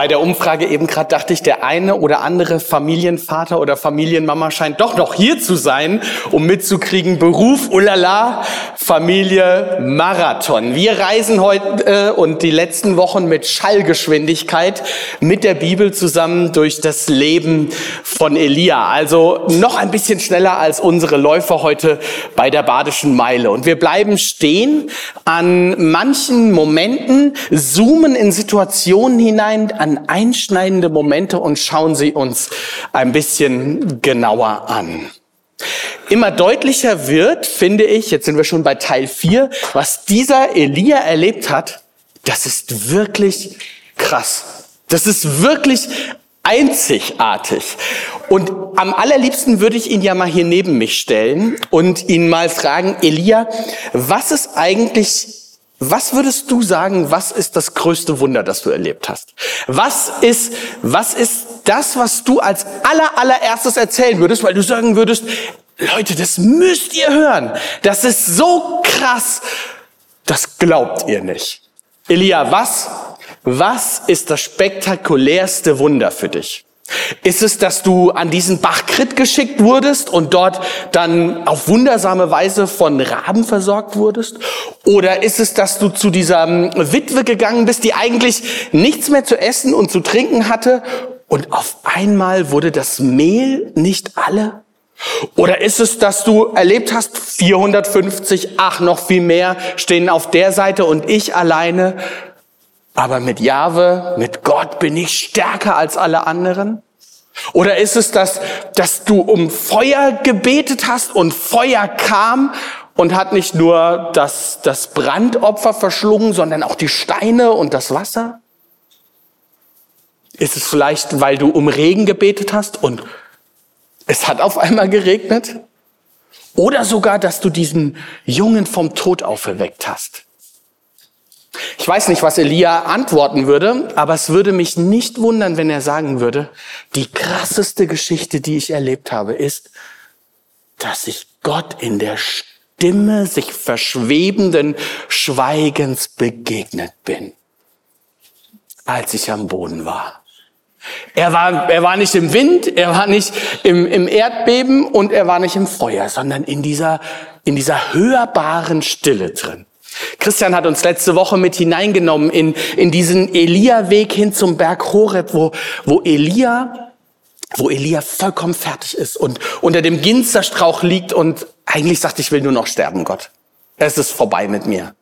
Bei der Umfrage eben gerade dachte ich, der eine oder andere Familienvater oder Familienmama scheint doch noch hier zu sein, um mitzukriegen, Beruf, ulala, Familie, Marathon. Wir reisen heute äh, und die letzten Wochen mit Schallgeschwindigkeit mit der Bibel zusammen durch das Leben von Elia. Also noch ein bisschen schneller als unsere Läufer heute bei der Badischen Meile. Und wir bleiben stehen an manchen Momenten, zoomen in Situationen hinein, an einschneidende Momente und schauen sie uns ein bisschen genauer an. Immer deutlicher wird, finde ich, jetzt sind wir schon bei Teil 4, was dieser Elia erlebt hat, das ist wirklich krass. Das ist wirklich einzigartig. Und am allerliebsten würde ich ihn ja mal hier neben mich stellen und ihn mal fragen, Elia, was ist eigentlich was würdest du sagen, was ist das größte Wunder, das du erlebt hast? Was ist, was ist das, was du als aller, allererstes erzählen würdest, weil du sagen würdest, Leute, das müsst ihr hören. Das ist so krass. Das glaubt ihr nicht. Elia, was, was ist das spektakulärste Wunder für dich? Ist es, dass du an diesen Bach Krit geschickt wurdest und dort dann auf wundersame Weise von Raben versorgt wurdest? Oder ist es, dass du zu dieser ähm, Witwe gegangen bist, die eigentlich nichts mehr zu essen und zu trinken hatte und auf einmal wurde das Mehl nicht alle? Oder ist es, dass du erlebt hast, 450, ach noch viel mehr stehen auf der Seite und ich alleine aber mit Jahwe, mit Gott bin ich stärker als alle anderen? Oder ist es das, dass du um Feuer gebetet hast und Feuer kam und hat nicht nur das, das Brandopfer verschlungen, sondern auch die Steine und das Wasser? Ist es vielleicht, weil du um Regen gebetet hast und es hat auf einmal geregnet? Oder sogar, dass du diesen Jungen vom Tod auferweckt hast? Ich weiß nicht, was Elia antworten würde, aber es würde mich nicht wundern, wenn er sagen würde, die krasseste Geschichte, die ich erlebt habe, ist, dass ich Gott in der Stimme sich verschwebenden Schweigens begegnet bin, als ich am Boden war. Er war, er war nicht im Wind, er war nicht im, im Erdbeben und er war nicht im Feuer, sondern in dieser, in dieser hörbaren Stille drin. Christian hat uns letzte Woche mit hineingenommen in, in diesen Elia-Weg hin zum Berg Horeb, wo, wo Elia, wo Elia vollkommen fertig ist und unter dem Ginsterstrauch liegt und eigentlich sagt, ich will nur noch sterben, Gott. Es ist vorbei mit mir.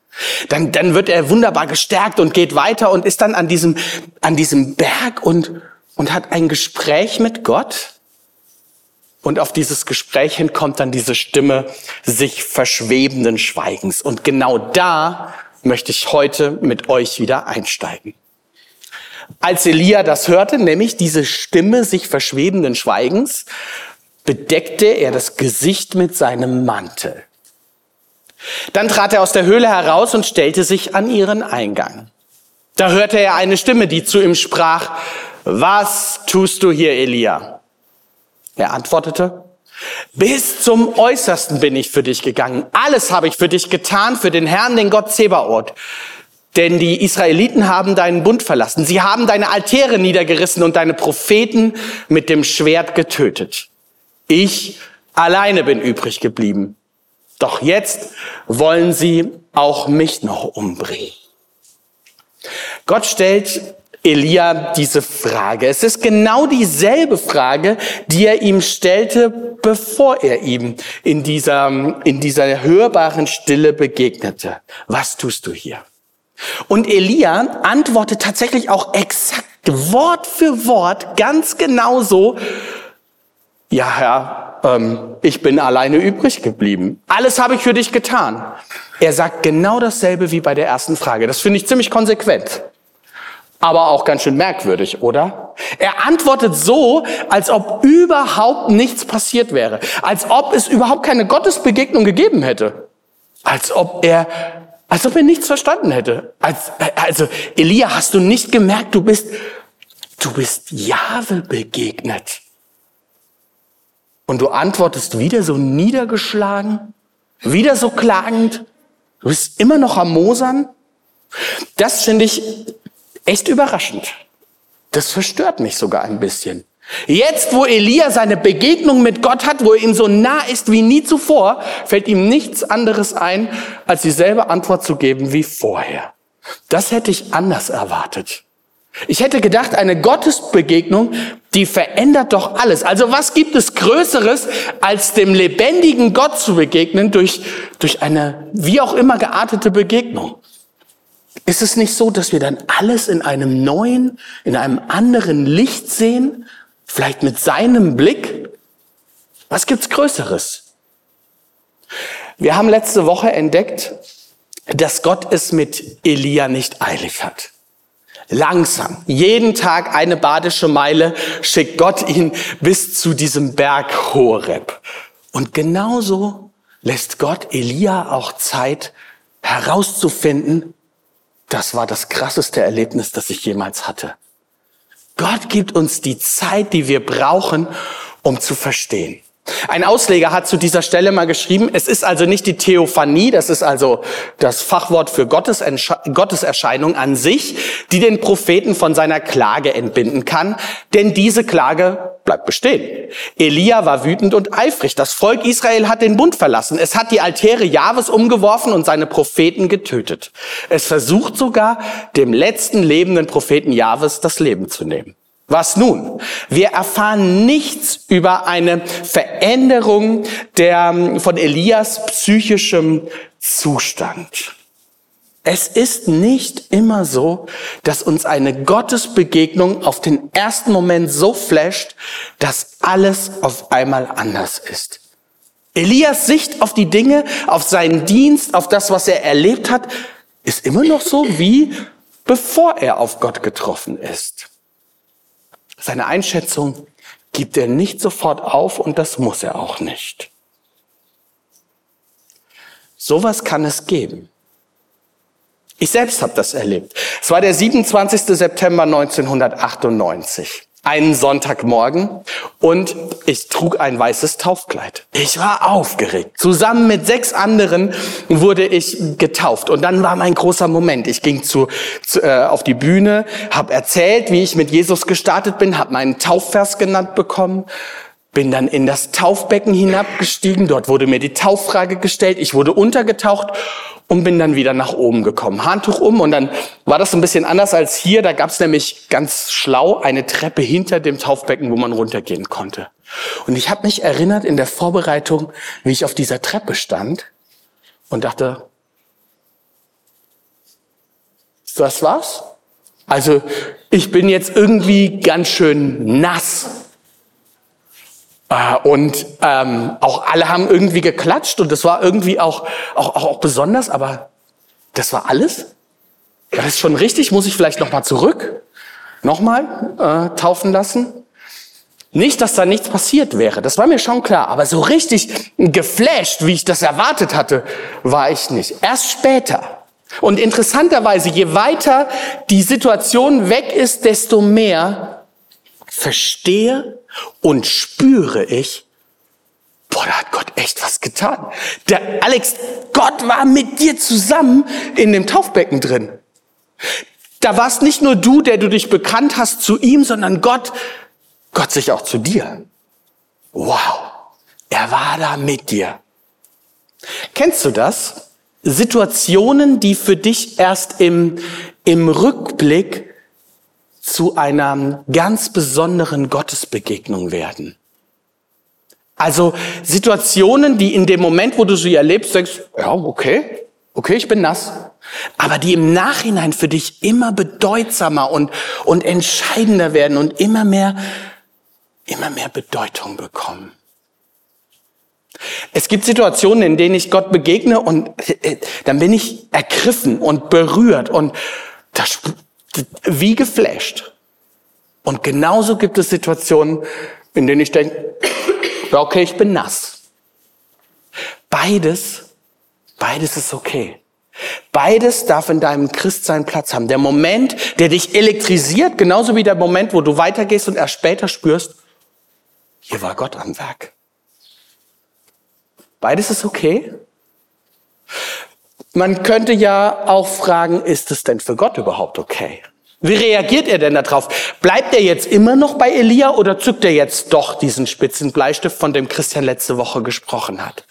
Dann, dann wird er wunderbar gestärkt und geht weiter und ist dann an diesem, an diesem Berg und, und hat ein Gespräch mit Gott. Und auf dieses Gespräch hin kommt dann diese Stimme sich verschwebenden Schweigens. Und genau da möchte ich heute mit euch wieder einsteigen. Als Elia das hörte, nämlich diese Stimme sich verschwebenden Schweigens, bedeckte er das Gesicht mit seinem Mantel. Dann trat er aus der Höhle heraus und stellte sich an ihren Eingang. Da hörte er eine Stimme, die zu ihm sprach, was tust du hier, Elia? Er antwortete, bis zum Äußersten bin ich für dich gegangen. Alles habe ich für dich getan, für den Herrn, den Gott Zebaoth. Denn die Israeliten haben deinen Bund verlassen. Sie haben deine Altäre niedergerissen und deine Propheten mit dem Schwert getötet. Ich alleine bin übrig geblieben. Doch jetzt wollen sie auch mich noch umbringen. Gott stellt Elia diese Frage. Es ist genau dieselbe Frage, die er ihm stellte, bevor er ihm in dieser, in dieser hörbaren Stille begegnete. Was tust du hier? Und Elia antwortet tatsächlich auch exakt Wort für Wort ganz genauso. Ja, Herr, ähm, ich bin alleine übrig geblieben. Alles habe ich für dich getan. Er sagt genau dasselbe wie bei der ersten Frage. Das finde ich ziemlich konsequent aber auch ganz schön merkwürdig, oder? Er antwortet so, als ob überhaupt nichts passiert wäre, als ob es überhaupt keine Gottesbegegnung gegeben hätte, als ob er, als ob er nichts verstanden hätte. Als, also, Elia, hast du nicht gemerkt, du bist, du bist Jahwe begegnet. Und du antwortest wieder so niedergeschlagen, wieder so klagend. Du bist immer noch am Mosern. Das finde ich echt überraschend. Das verstört mich sogar ein bisschen. Jetzt, wo Elia seine Begegnung mit Gott hat, wo er ihm so nah ist wie nie zuvor, fällt ihm nichts anderes ein, als dieselbe Antwort zu geben wie vorher. Das hätte ich anders erwartet. Ich hätte gedacht, eine Gottesbegegnung, die verändert doch alles. Also was gibt es Größeres, als dem lebendigen Gott zu begegnen durch, durch eine wie auch immer geartete Begegnung? Ist es nicht so, dass wir dann alles in einem neuen, in einem anderen Licht sehen? Vielleicht mit seinem Blick? Was gibt's Größeres? Wir haben letzte Woche entdeckt, dass Gott es mit Elia nicht eilig hat. Langsam, jeden Tag eine badische Meile schickt Gott ihn bis zu diesem Berg Horeb. Und genauso lässt Gott Elia auch Zeit herauszufinden, das war das krasseste Erlebnis, das ich jemals hatte. Gott gibt uns die Zeit, die wir brauchen, um zu verstehen. Ein Ausleger hat zu dieser Stelle mal geschrieben, es ist also nicht die Theophanie, das ist also das Fachwort für Gottes Gotteserscheinung an sich, die den Propheten von seiner Klage entbinden kann, denn diese Klage bleibt bestehen. Elia war wütend und eifrig. Das Volk Israel hat den Bund verlassen. Es hat die Altäre Jahres umgeworfen und seine Propheten getötet. Es versucht sogar, dem letzten lebenden Propheten Jahres das Leben zu nehmen. Was nun? Wir erfahren nichts über eine Veränderung der, von Elias psychischem Zustand. Es ist nicht immer so, dass uns eine Gottesbegegnung auf den ersten Moment so flasht, dass alles auf einmal anders ist. Elias Sicht auf die Dinge, auf seinen Dienst, auf das, was er erlebt hat, ist immer noch so wie bevor er auf Gott getroffen ist. Seine Einschätzung gibt er nicht sofort auf und das muss er auch nicht. Sowas kann es geben. Ich selbst habe das erlebt. Es war der 27. September 1998 einen Sonntagmorgen und ich trug ein weißes Taufkleid. Ich war aufgeregt. Zusammen mit sechs anderen wurde ich getauft und dann war mein großer Moment. Ich ging zu, zu äh, auf die Bühne, habe erzählt, wie ich mit Jesus gestartet bin, habe meinen Taufvers genannt bekommen bin dann in das Taufbecken hinabgestiegen. Dort wurde mir die Tauffrage gestellt. Ich wurde untergetaucht und bin dann wieder nach oben gekommen. Handtuch um und dann war das ein bisschen anders als hier. Da gab es nämlich ganz schlau eine Treppe hinter dem Taufbecken, wo man runtergehen konnte. Und ich habe mich erinnert in der Vorbereitung, wie ich auf dieser Treppe stand und dachte, das war's? Also ich bin jetzt irgendwie ganz schön nass und ähm, auch alle haben irgendwie geklatscht und das war irgendwie auch, auch, auch, auch besonders, aber das war alles? War das schon richtig? Muss ich vielleicht nochmal zurück? Nochmal äh, taufen lassen? Nicht, dass da nichts passiert wäre, das war mir schon klar, aber so richtig geflasht, wie ich das erwartet hatte, war ich nicht. Erst später. Und interessanterweise, je weiter die Situation weg ist, desto mehr verstehe und spüre ich, boah, da hat Gott echt was getan. Der Alex, Gott war mit dir zusammen in dem Taufbecken drin. Da warst nicht nur du, der du dich bekannt hast zu ihm, sondern Gott, Gott sich auch zu dir. Wow, er war da mit dir. Kennst du das? Situationen, die für dich erst im, im Rückblick zu einer ganz besonderen Gottesbegegnung werden. Also Situationen, die in dem Moment, wo du sie erlebst, denkst, ja, okay, okay, ich bin nass. Aber die im Nachhinein für dich immer bedeutsamer und, und entscheidender werden und immer mehr, immer mehr Bedeutung bekommen. Es gibt Situationen, in denen ich Gott begegne und äh, dann bin ich ergriffen und berührt und das, wie geflasht. Und genauso gibt es Situationen, in denen ich denke, okay, ich bin nass. Beides, beides ist okay. Beides darf in deinem Christsein Platz haben. Der Moment, der dich elektrisiert, genauso wie der Moment, wo du weitergehst und erst später spürst, hier war Gott am Werk. Beides ist okay. Man könnte ja auch fragen, ist es denn für Gott überhaupt okay? Wie reagiert er denn darauf? Bleibt er jetzt immer noch bei Elia oder zückt er jetzt doch diesen spitzen Bleistift, von dem Christian letzte Woche gesprochen hat?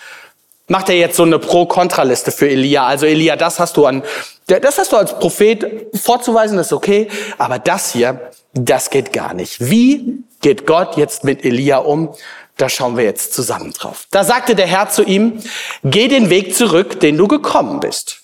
Macht er jetzt so eine Pro-Kontra-Liste für Elia? Also Elia, das hast du an, das hast du als Prophet vorzuweisen, ist okay, aber das hier, das geht gar nicht. Wie geht Gott jetzt mit Elia um? Da schauen wir jetzt zusammen drauf. Da sagte der Herr zu ihm, geh den Weg zurück, den du gekommen bist.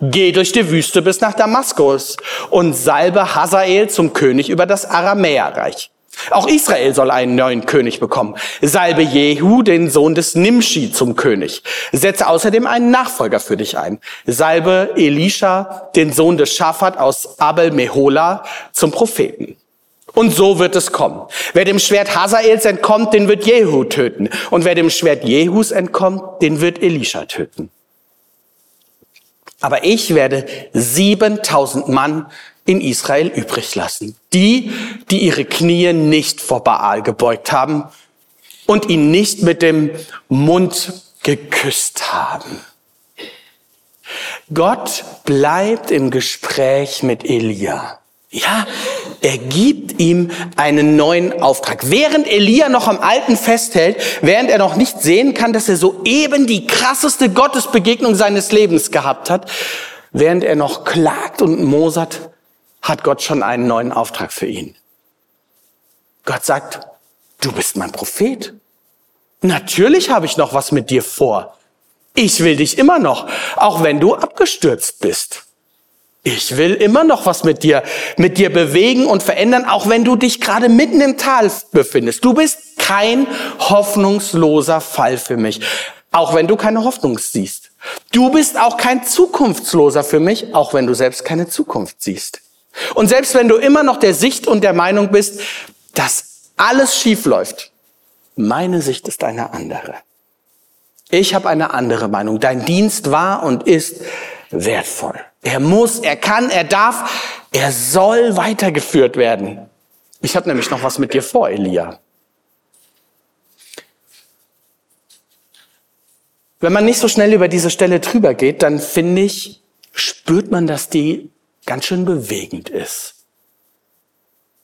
Geh durch die Wüste bis nach Damaskus und salbe Hazael zum König über das Aramäerreich. Auch Israel soll einen neuen König bekommen. Salbe Jehu, den Sohn des Nimshi, zum König. Setze außerdem einen Nachfolger für dich ein. Salbe Elisha, den Sohn des Schafat aus Abel Mehola, zum Propheten. Und so wird es kommen. Wer dem Schwert Hazaels entkommt, den wird Jehu töten. Und wer dem Schwert Jehus entkommt, den wird Elisha töten. Aber ich werde 7000 Mann in Israel übrig lassen. Die, die ihre Knie nicht vor Baal gebeugt haben und ihn nicht mit dem Mund geküsst haben. Gott bleibt im Gespräch mit Elia. Ja, er gibt ihm einen neuen Auftrag. Während Elia noch am Alten festhält, während er noch nicht sehen kann, dass er soeben die krasseste Gottesbegegnung seines Lebens gehabt hat, während er noch klagt und mosert, hat Gott schon einen neuen Auftrag für ihn. Gott sagt, du bist mein Prophet. Natürlich habe ich noch was mit dir vor. Ich will dich immer noch, auch wenn du abgestürzt bist. Ich will immer noch was mit dir, mit dir bewegen und verändern, auch wenn du dich gerade mitten im Tal befindest. Du bist kein hoffnungsloser Fall für mich, auch wenn du keine Hoffnung siehst. Du bist auch kein zukunftsloser für mich, auch wenn du selbst keine Zukunft siehst. Und selbst wenn du immer noch der Sicht und der Meinung bist, dass alles schief läuft, meine Sicht ist eine andere. Ich habe eine andere Meinung. Dein Dienst war und ist wertvoll. Er muss, er kann, er darf, er soll weitergeführt werden. Ich habe nämlich noch was mit dir vor, Elia. Wenn man nicht so schnell über diese Stelle drüber geht, dann finde ich, spürt man, dass die ganz schön bewegend ist.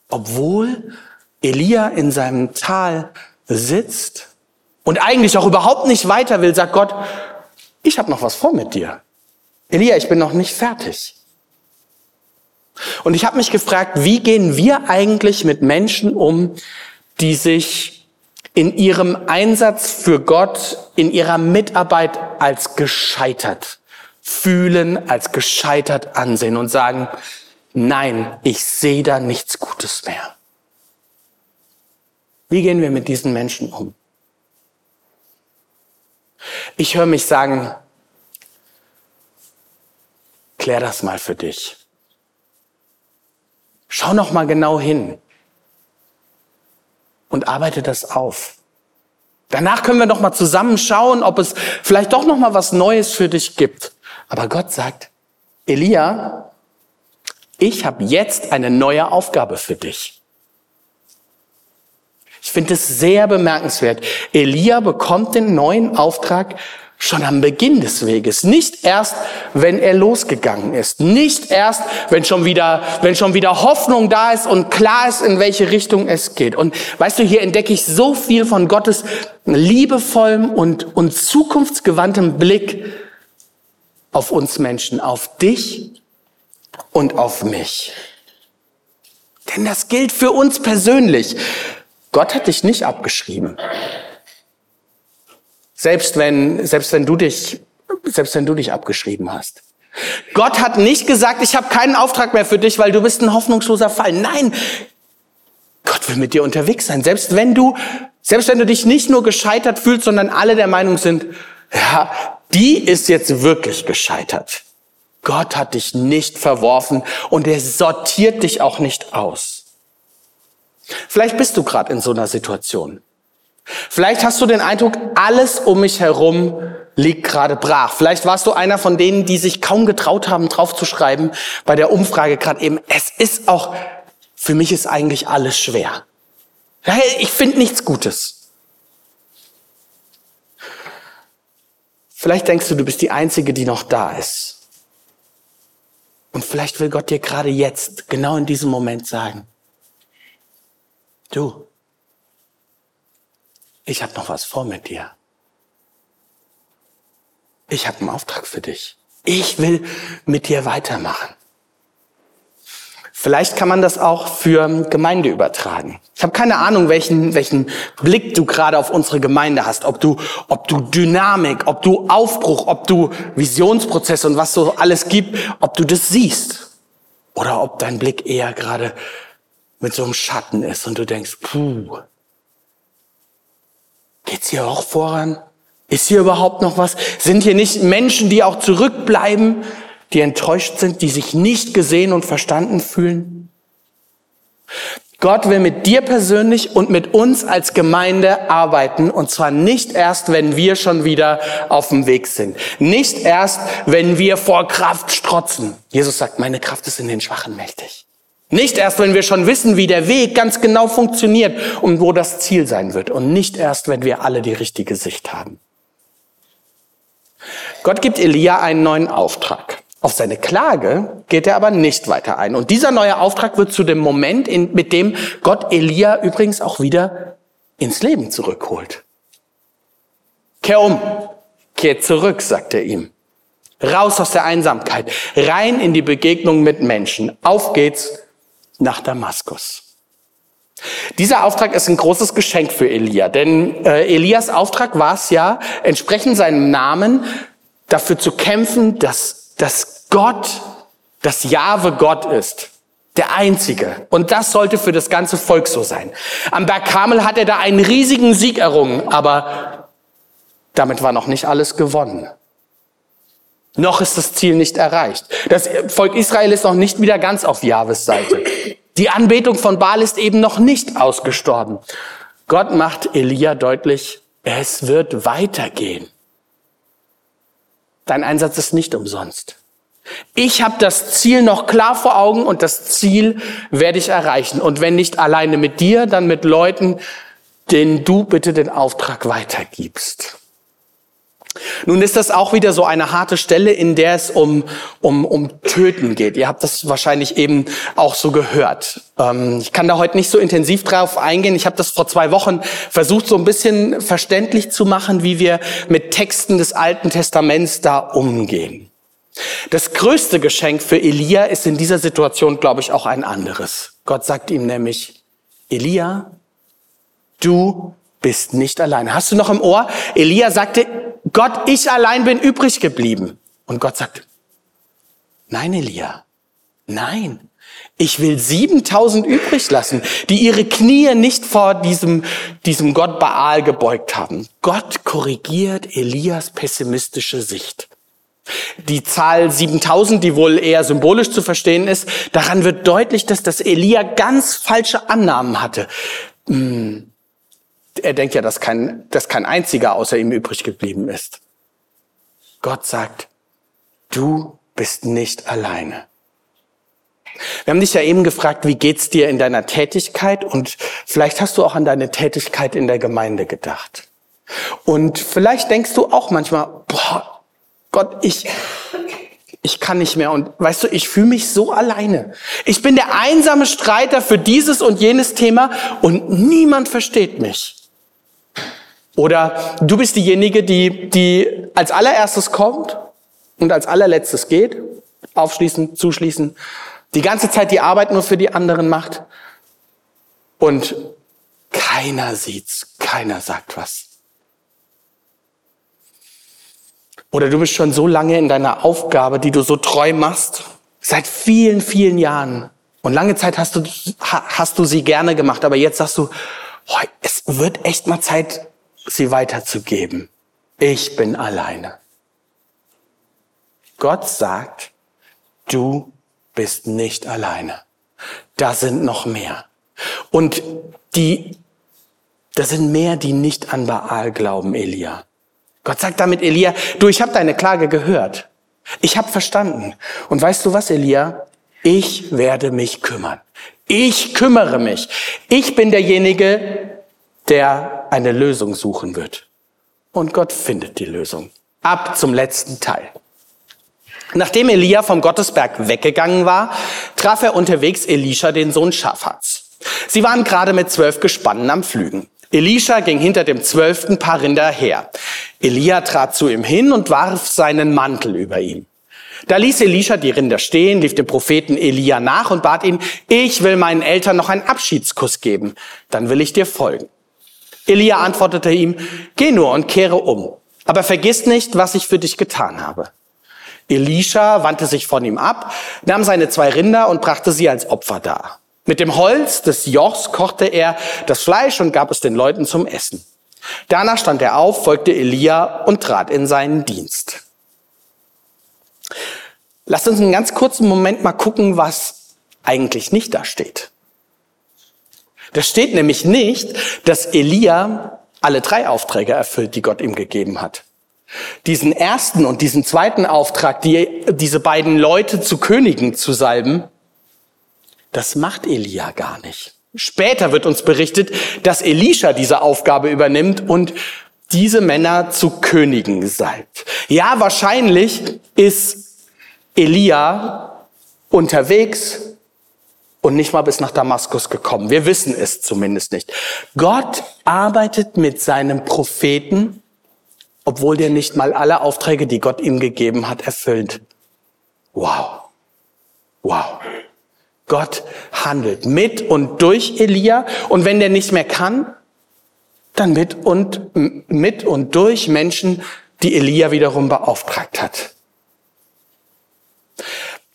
Obwohl Elia in seinem Tal sitzt und eigentlich auch überhaupt nicht weiter will, sagt Gott, ich habe noch was vor mit dir. Elia, ich bin noch nicht fertig. Und ich habe mich gefragt, wie gehen wir eigentlich mit Menschen um, die sich in ihrem Einsatz für Gott, in ihrer Mitarbeit als gescheitert fühlen, als gescheitert ansehen und sagen, nein, ich sehe da nichts Gutes mehr. Wie gehen wir mit diesen Menschen um? Ich höre mich sagen, klär das mal für dich. Schau noch mal genau hin und arbeite das auf. Danach können wir noch mal zusammen schauen, ob es vielleicht doch noch mal was Neues für dich gibt. Aber Gott sagt, Elia, ich habe jetzt eine neue Aufgabe für dich. Ich finde es sehr bemerkenswert. Elia bekommt den neuen Auftrag Schon am Beginn des Weges. Nicht erst, wenn er losgegangen ist. Nicht erst, wenn schon wieder, wenn schon wieder Hoffnung da ist und klar ist, in welche Richtung es geht. Und weißt du, hier entdecke ich so viel von Gottes liebevollem und, und zukunftsgewandtem Blick auf uns Menschen, auf dich und auf mich. Denn das gilt für uns persönlich. Gott hat dich nicht abgeschrieben. Selbst wenn, selbst wenn du dich, selbst wenn du dich abgeschrieben hast. Gott hat nicht gesagt, ich habe keinen Auftrag mehr für dich, weil du bist ein hoffnungsloser Fall. Nein, Gott will mit dir unterwegs sein. Selbst wenn du, selbst wenn du dich nicht nur gescheitert fühlst, sondern alle der Meinung sind, ja, die ist jetzt wirklich gescheitert. Gott hat dich nicht verworfen und er sortiert dich auch nicht aus. Vielleicht bist du gerade in so einer Situation. Vielleicht hast du den Eindruck, alles um mich herum liegt gerade brach. Vielleicht warst du einer von denen, die sich kaum getraut haben, draufzuschreiben bei der Umfrage gerade eben. Es ist auch, für mich ist eigentlich alles schwer. Ich finde nichts Gutes. Vielleicht denkst du, du bist die Einzige, die noch da ist. Und vielleicht will Gott dir gerade jetzt, genau in diesem Moment sagen, du, ich habe noch was vor mit dir. Ich habe einen Auftrag für dich. Ich will mit dir weitermachen. Vielleicht kann man das auch für Gemeinde übertragen. Ich habe keine Ahnung, welchen, welchen Blick du gerade auf unsere Gemeinde hast. Ob du, ob du Dynamik, ob du Aufbruch, ob du Visionsprozesse und was so alles gibt, ob du das siehst. Oder ob dein Blick eher gerade mit so einem Schatten ist und du denkst, puh, geht's hier auch voran? Ist hier überhaupt noch was? Sind hier nicht Menschen, die auch zurückbleiben? die enttäuscht sind, die sich nicht gesehen und verstanden fühlen? Gott will mit dir persönlich und mit uns als Gemeinde arbeiten und zwar nicht erst, wenn wir schon wieder auf dem Weg sind. Nicht erst, wenn wir vor Kraft strotzen. Jesus sagt, meine Kraft ist in den Schwachen mächtig. Nicht erst, wenn wir schon wissen, wie der Weg ganz genau funktioniert und wo das Ziel sein wird. Und nicht erst, wenn wir alle die richtige Sicht haben. Gott gibt Elia einen neuen Auftrag. Auf seine Klage geht er aber nicht weiter ein. Und dieser neue Auftrag wird zu dem Moment, in, mit dem Gott Elia übrigens auch wieder ins Leben zurückholt. Kehr um, kehr zurück, sagt er ihm. Raus aus der Einsamkeit, rein in die Begegnung mit Menschen. Auf geht's nach Damaskus. Dieser Auftrag ist ein großes Geschenk für Elia, denn äh, Elias Auftrag war es ja, entsprechend seinem Namen dafür zu kämpfen, dass dass Gott das Jahwe Gott ist. Der einzige. Und das sollte für das ganze Volk so sein. Am Berg Kamel hat er da einen riesigen Sieg errungen, aber damit war noch nicht alles gewonnen. Noch ist das Ziel nicht erreicht. Das Volk Israel ist noch nicht wieder ganz auf Jahwes Seite. Die Anbetung von Baal ist eben noch nicht ausgestorben. Gott macht Elia deutlich, es wird weitergehen. Dein Einsatz ist nicht umsonst. Ich habe das Ziel noch klar vor Augen und das Ziel werde ich erreichen. Und wenn nicht alleine mit dir, dann mit Leuten, denen du bitte den Auftrag weitergibst. Nun ist das auch wieder so eine harte Stelle, in der es um, um, um Töten geht. Ihr habt das wahrscheinlich eben auch so gehört. Ähm, ich kann da heute nicht so intensiv drauf eingehen. Ich habe das vor zwei Wochen versucht, so ein bisschen verständlich zu machen, wie wir mit Texten des Alten Testaments da umgehen. Das größte Geschenk für Elia ist in dieser Situation, glaube ich, auch ein anderes. Gott sagt ihm nämlich, Elia, du bist nicht allein. Hast du noch im Ohr? Elia sagte, Gott, ich allein bin übrig geblieben. Und Gott sagt, nein, Elia, nein. Ich will 7000 übrig lassen, die ihre Knie nicht vor diesem, diesem Gott Baal gebeugt haben. Gott korrigiert Elias pessimistische Sicht. Die Zahl 7000, die wohl eher symbolisch zu verstehen ist, daran wird deutlich, dass das Elia ganz falsche Annahmen hatte. Hm, er denkt ja, dass kein, dass kein einziger außer ihm übrig geblieben ist. Gott sagt, du bist nicht alleine. Wir haben dich ja eben gefragt, wie geht's dir in deiner Tätigkeit? Und vielleicht hast du auch an deine Tätigkeit in der Gemeinde gedacht. Und vielleicht denkst du auch manchmal, boah, Gott, ich, ich kann nicht mehr. Und weißt du, ich fühle mich so alleine. Ich bin der einsame Streiter für dieses und jenes Thema und niemand versteht mich. Oder du bist diejenige, die, die als allererstes kommt und als allerletztes geht. Aufschließen, zuschließen. Die ganze Zeit die Arbeit nur für die anderen macht. Und keiner sieht's, keiner sagt was. Oder du bist schon so lange in deiner Aufgabe, die du so treu machst, seit vielen, vielen Jahren. Und lange Zeit hast du, hast du sie gerne gemacht, aber jetzt sagst du, es wird echt mal Zeit, sie weiterzugeben. Ich bin alleine. Gott sagt, du bist nicht alleine. Da sind noch mehr. Und die, da sind mehr, die nicht an Baal glauben, Elia. Gott sagt damit Elia, du, ich habe deine Klage gehört. Ich habe verstanden. Und weißt du was, Elia? Ich werde mich kümmern. Ich kümmere mich. Ich bin derjenige, der eine Lösung suchen wird. Und Gott findet die Lösung. Ab zum letzten Teil. Nachdem Elia vom Gottesberg weggegangen war, traf er unterwegs Elisha, den Sohn Schaffats. Sie waren gerade mit zwölf Gespannen am Pflügen. Elisha ging hinter dem zwölften Paar Rinder her. Elia trat zu ihm hin und warf seinen Mantel über ihn. Da ließ Elisha die Rinder stehen, lief dem Propheten Elia nach und bat ihn, ich will meinen Eltern noch einen Abschiedskuss geben, dann will ich dir folgen. Elia antwortete ihm, geh nur und kehre um, aber vergiss nicht, was ich für dich getan habe. Elisha wandte sich von ihm ab, nahm seine zwei Rinder und brachte sie als Opfer dar. Mit dem Holz des Jochs kochte er das Fleisch und gab es den Leuten zum Essen. Danach stand er auf, folgte Elia und trat in seinen Dienst. Lasst uns einen ganz kurzen Moment mal gucken, was eigentlich nicht da steht. Da steht nämlich nicht, dass Elia alle drei Aufträge erfüllt, die Gott ihm gegeben hat. Diesen ersten und diesen zweiten Auftrag, die, diese beiden Leute zu Königen zu salben, das macht Elia gar nicht. Später wird uns berichtet, dass Elisha diese Aufgabe übernimmt und diese Männer zu Königen salbt. Ja, wahrscheinlich ist Elia unterwegs und nicht mal bis nach Damaskus gekommen. Wir wissen es zumindest nicht. Gott arbeitet mit seinem Propheten, obwohl der nicht mal alle Aufträge, die Gott ihm gegeben hat, erfüllt. Wow. Wow. Gott handelt mit und durch Elia und wenn der nicht mehr kann, dann mit und, mit und durch Menschen, die Elia wiederum beauftragt hat.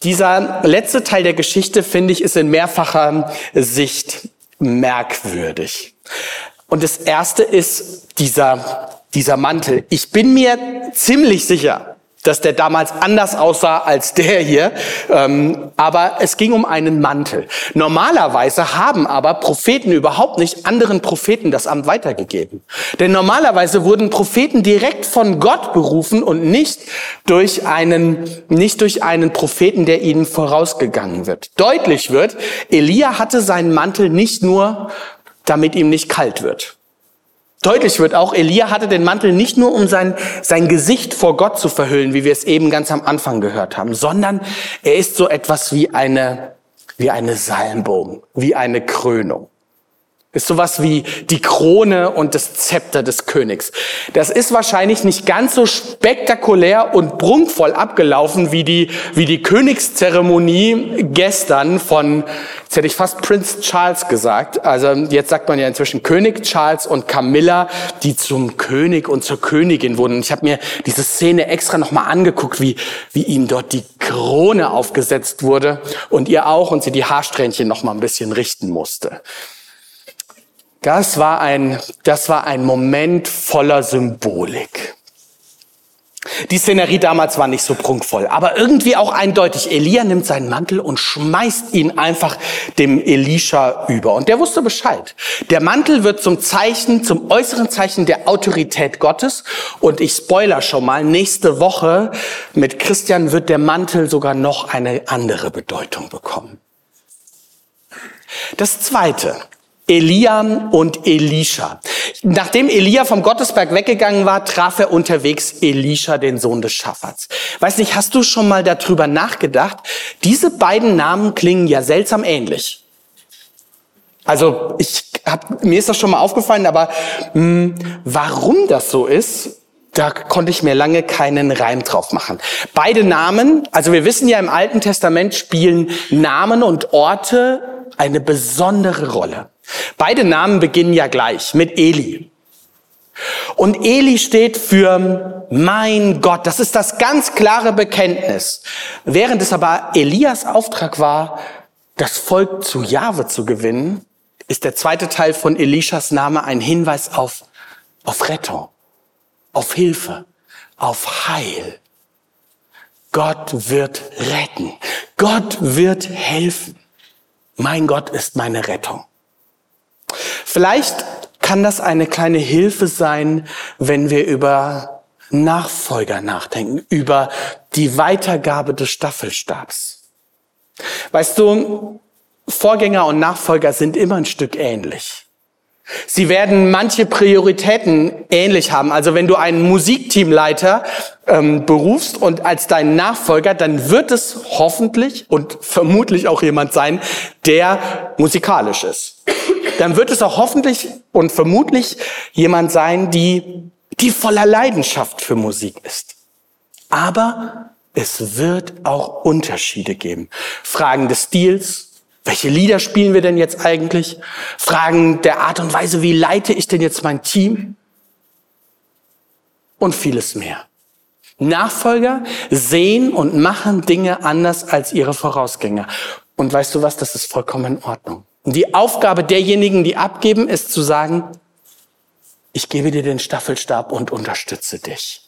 Dieser letzte Teil der Geschichte, finde ich, ist in mehrfacher Sicht merkwürdig. Und das erste ist dieser, dieser Mantel. Ich bin mir ziemlich sicher, dass der damals anders aussah als der hier. Ähm, aber es ging um einen Mantel. Normalerweise haben aber Propheten überhaupt nicht anderen Propheten das Amt weitergegeben. Denn normalerweise wurden Propheten direkt von Gott berufen und nicht durch einen, nicht durch einen Propheten, der ihnen vorausgegangen wird. Deutlich wird, Elia hatte seinen Mantel nicht nur, damit ihm nicht kalt wird. Deutlich wird auch, Elia hatte den Mantel nicht nur, um sein, sein Gesicht vor Gott zu verhüllen, wie wir es eben ganz am Anfang gehört haben, sondern er ist so etwas wie eine, wie eine Salmbogen, wie eine Krönung. Ist sowas wie die Krone und das Zepter des Königs. Das ist wahrscheinlich nicht ganz so spektakulär und prunkvoll abgelaufen wie die, wie die Königszeremonie gestern von, jetzt hätte ich fast Prince Charles gesagt. Also jetzt sagt man ja inzwischen König Charles und Camilla, die zum König und zur Königin wurden. Ich habe mir diese Szene extra nochmal angeguckt, wie, wie ihm dort die Krone aufgesetzt wurde und ihr auch und sie die Haarsträhnchen nochmal ein bisschen richten musste. Das war ein, das war ein Moment voller Symbolik. Die Szenerie damals war nicht so prunkvoll, aber irgendwie auch eindeutig. Elia nimmt seinen Mantel und schmeißt ihn einfach dem Elisha über. Und der wusste Bescheid. Der Mantel wird zum Zeichen, zum äußeren Zeichen der Autorität Gottes. Und ich spoiler schon mal, nächste Woche mit Christian wird der Mantel sogar noch eine andere Bedeutung bekommen. Das zweite, Elia und Elisha. Nachdem Elia vom Gottesberg weggegangen war, traf er unterwegs Elisha, den Sohn des Schaffers. Weiß nicht, hast du schon mal darüber nachgedacht? Diese beiden Namen klingen ja seltsam ähnlich. Also ich hab, mir ist das schon mal aufgefallen, aber mh, hm, warum das so ist, da konnte ich mir lange keinen Reim drauf machen. Beide Namen, also wir wissen ja im Alten Testament spielen Namen und Orte eine besondere Rolle. Beide Namen beginnen ja gleich mit Eli. Und Eli steht für mein Gott. Das ist das ganz klare Bekenntnis. Während es aber Elias Auftrag war, das Volk zu Jahwe zu gewinnen, ist der zweite Teil von Elishas Name ein Hinweis auf, auf Rettung, auf Hilfe, auf Heil. Gott wird retten. Gott wird helfen. Mein Gott ist meine Rettung. Vielleicht kann das eine kleine Hilfe sein, wenn wir über Nachfolger nachdenken, über die Weitergabe des Staffelstabs. Weißt du, Vorgänger und Nachfolger sind immer ein Stück ähnlich. Sie werden manche Prioritäten ähnlich haben. Also wenn du einen Musikteamleiter ähm, berufst und als dein Nachfolger, dann wird es hoffentlich und vermutlich auch jemand sein, der musikalisch ist. Dann wird es auch hoffentlich und vermutlich jemand sein, die, die voller Leidenschaft für Musik ist. Aber es wird auch Unterschiede geben. Fragen des Stils, welche Lieder spielen wir denn jetzt eigentlich? Fragen der Art und Weise, wie leite ich denn jetzt mein Team? Und vieles mehr. Nachfolger sehen und machen Dinge anders als ihre Vorausgänger. Und weißt du was, das ist vollkommen in Ordnung. Und die Aufgabe derjenigen, die abgeben, ist zu sagen, ich gebe dir den Staffelstab und unterstütze dich.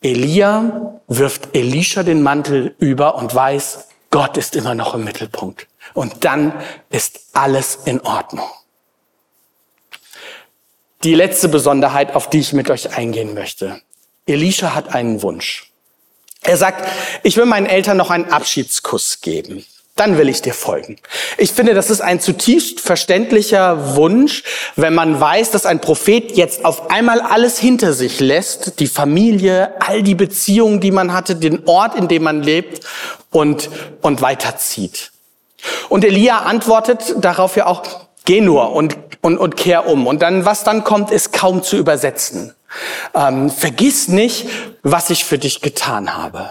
Elia wirft Elisha den Mantel über und weiß, Gott ist immer noch im Mittelpunkt. Und dann ist alles in Ordnung. Die letzte Besonderheit, auf die ich mit euch eingehen möchte. Elisha hat einen Wunsch. Er sagt, ich will meinen Eltern noch einen Abschiedskuss geben. Dann will ich dir folgen. Ich finde, das ist ein zutiefst verständlicher Wunsch, wenn man weiß, dass ein Prophet jetzt auf einmal alles hinter sich lässt, die Familie, all die Beziehungen, die man hatte, den Ort, in dem man lebt und, und weiterzieht. Und Elia antwortet darauf ja auch, geh nur und, und, und kehr um. Und dann, was dann kommt, ist kaum zu übersetzen. Ähm, vergiss nicht, was ich für dich getan habe.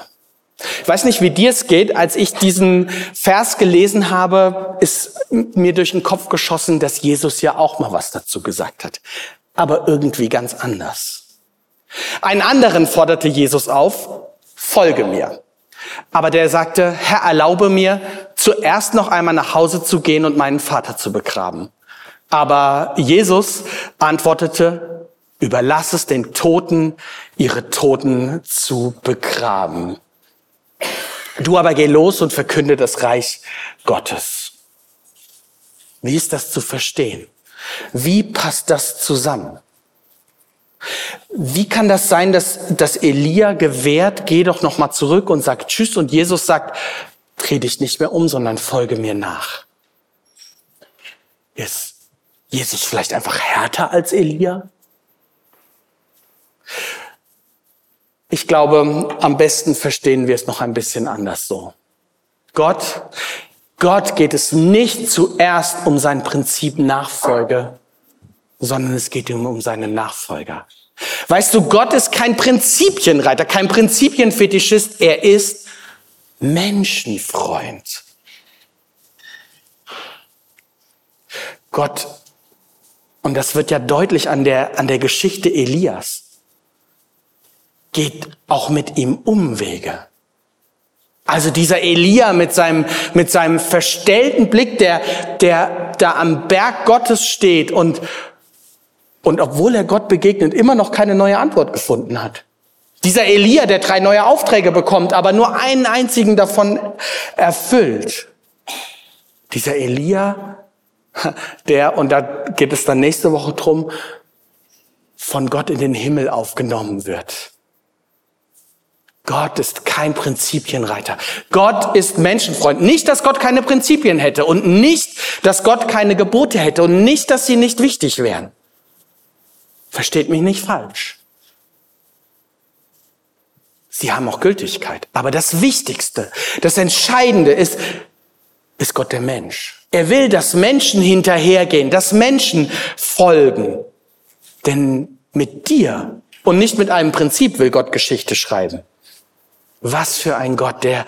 Ich weiß nicht, wie dir es geht. Als ich diesen Vers gelesen habe, ist mir durch den Kopf geschossen, dass Jesus ja auch mal was dazu gesagt hat. Aber irgendwie ganz anders. Einen anderen forderte Jesus auf, folge mir. Aber der sagte, Herr, erlaube mir, zuerst noch einmal nach Hause zu gehen und meinen Vater zu begraben. Aber Jesus antwortete, überlass es den Toten, ihre Toten zu begraben. Du aber geh los und verkünde das Reich Gottes. Wie ist das zu verstehen? Wie passt das zusammen? Wie kann das sein, dass, dass Elia gewährt, geh doch noch mal zurück und sagt Tschüss und Jesus sagt, dreh dich nicht mehr um, sondern folge mir nach. Ist Jesus vielleicht einfach härter als Elia? Ich glaube, am besten verstehen wir es noch ein bisschen anders so. Gott, Gott geht es nicht zuerst um sein Prinzip Nachfolge, sondern es geht ihm um seine Nachfolger. Weißt du, Gott ist kein Prinzipienreiter, kein Prinzipienfetischist, er ist Menschenfreund. Gott, und das wird ja deutlich an der, an der Geschichte Elias, geht auch mit ihm Umwege. Also dieser Elia mit seinem, mit seinem verstellten Blick, der, der da am Berg Gottes steht und, und obwohl er Gott begegnet, immer noch keine neue Antwort gefunden hat. Dieser Elia, der drei neue Aufträge bekommt, aber nur einen einzigen davon erfüllt. Dieser Elia, der, und da geht es dann nächste Woche drum, von Gott in den Himmel aufgenommen wird. Gott ist kein Prinzipienreiter. Gott ist Menschenfreund. Nicht, dass Gott keine Prinzipien hätte und nicht, dass Gott keine Gebote hätte und nicht, dass sie nicht wichtig wären. Versteht mich nicht falsch. Sie haben auch Gültigkeit. Aber das Wichtigste, das Entscheidende ist, ist Gott der Mensch. Er will, dass Menschen hinterhergehen, dass Menschen folgen. Denn mit dir und nicht mit einem Prinzip will Gott Geschichte schreiben. Was für ein Gott, der,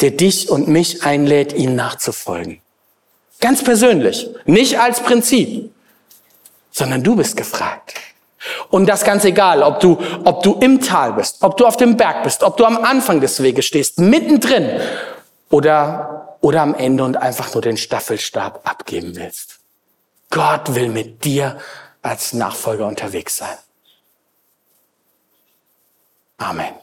der dich und mich einlädt, ihm nachzufolgen. Ganz persönlich, nicht als Prinzip, sondern du bist gefragt. Und das ganz egal, ob du, ob du im Tal bist, ob du auf dem Berg bist, ob du am Anfang des Weges stehst, mittendrin oder, oder am Ende und einfach nur den Staffelstab abgeben willst. Gott will mit dir als Nachfolger unterwegs sein. Amen.